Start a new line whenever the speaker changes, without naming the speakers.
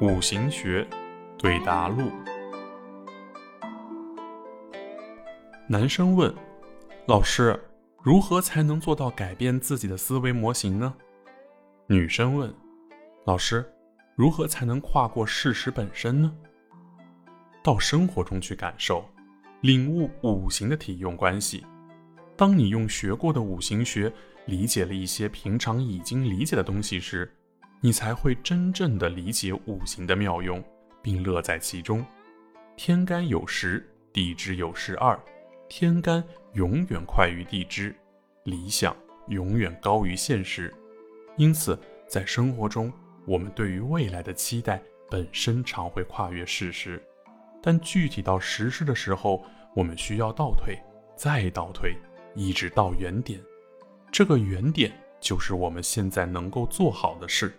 五行学对答录。男生问：“老师，如何才能做到改变自己的思维模型呢？”女生问：“老师，如何才能跨过事实本身呢？”到生活中去感受，领悟五行的体用关系。当你用学过的五行学。理解了一些平常已经理解的东西时，你才会真正的理解五行的妙用，并乐在其中。天干有十，地支有十二，天干永远快于地支，理想永远高于现实。因此，在生活中，我们对于未来的期待本身常会跨越事实，但具体到实施的时候，我们需要倒退，再倒退，一直到原点。这个原点就是我们现在能够做好的事。